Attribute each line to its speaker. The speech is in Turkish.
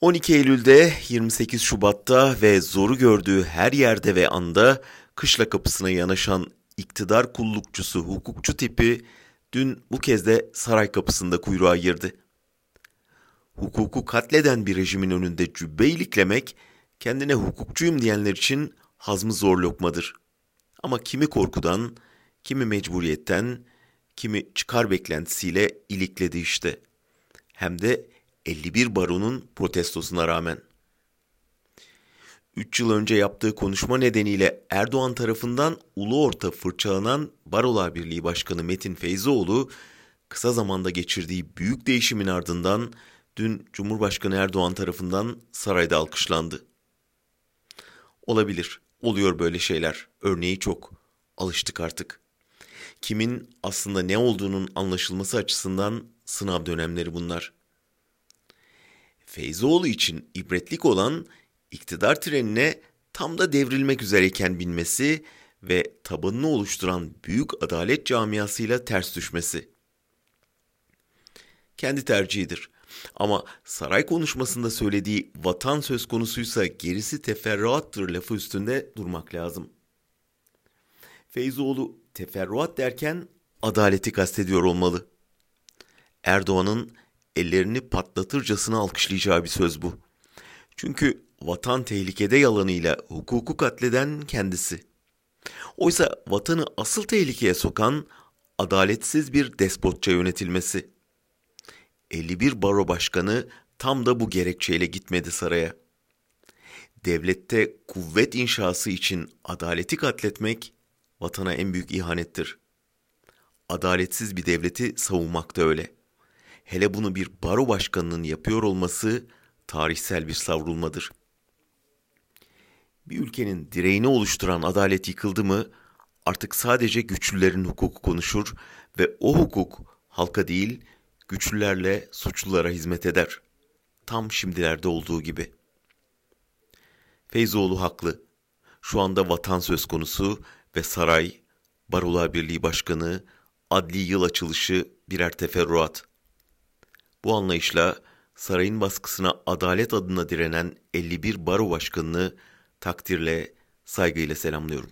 Speaker 1: 12 Eylül'de, 28 Şubat'ta ve zoru gördüğü her yerde ve anda kışla kapısına yanaşan iktidar kullukçusu, hukukçu tipi dün bu kez de saray kapısında kuyruğa girdi. Hukuku katleden bir rejimin önünde cübbe iliklemek, kendine hukukçuyum diyenler için hazmı zor lokmadır. Ama kimi korkudan, kimi mecburiyetten, kimi çıkar beklentisiyle ilikledi işte. Hem de 51 baronun protestosuna rağmen. 3 yıl önce yaptığı konuşma nedeniyle Erdoğan tarafından ulu orta fırçalanan Barolar Birliği Başkanı Metin Feyzoğlu, kısa zamanda geçirdiği büyük değişimin ardından dün Cumhurbaşkanı Erdoğan tarafından sarayda alkışlandı. Olabilir, oluyor böyle şeyler. Örneği çok. Alıştık artık. Kimin aslında ne olduğunun anlaşılması açısından sınav dönemleri bunlar. Feyzoğlu için ibretlik olan iktidar trenine tam da devrilmek üzereyken binmesi ve tabanını oluşturan büyük adalet camiasıyla ters düşmesi. Kendi tercihidir. Ama saray konuşmasında söylediği vatan söz konusuysa gerisi teferruattır lafı üstünde durmak lazım. Feyzoğlu teferruat derken adaleti kastediyor olmalı. Erdoğan'ın ellerini patlatırcasına alkışlayacağı bir söz bu. Çünkü vatan tehlikede yalanıyla hukuku katleden kendisi. Oysa vatanı asıl tehlikeye sokan adaletsiz bir despotça yönetilmesi. 51 baro başkanı tam da bu gerekçeyle gitmedi saraya. Devlette kuvvet inşası için adaleti katletmek vatana en büyük ihanettir. Adaletsiz bir devleti savunmak da öyle. Hele bunu bir baro başkanının yapıyor olması tarihsel bir savrulmadır. Bir ülkenin direğini oluşturan adalet yıkıldı mı artık sadece güçlülerin hukuku konuşur ve o hukuk halka değil güçlülerle suçlulara hizmet eder. Tam şimdilerde olduğu gibi. Feyzoğlu haklı. Şu anda vatan söz konusu ve saray, Barolar Birliği Başkanı, adli yıl açılışı birer teferruat. Bu anlayışla sarayın baskısına adalet adına direnen 51 baro başkanını takdirle, saygıyla selamlıyorum.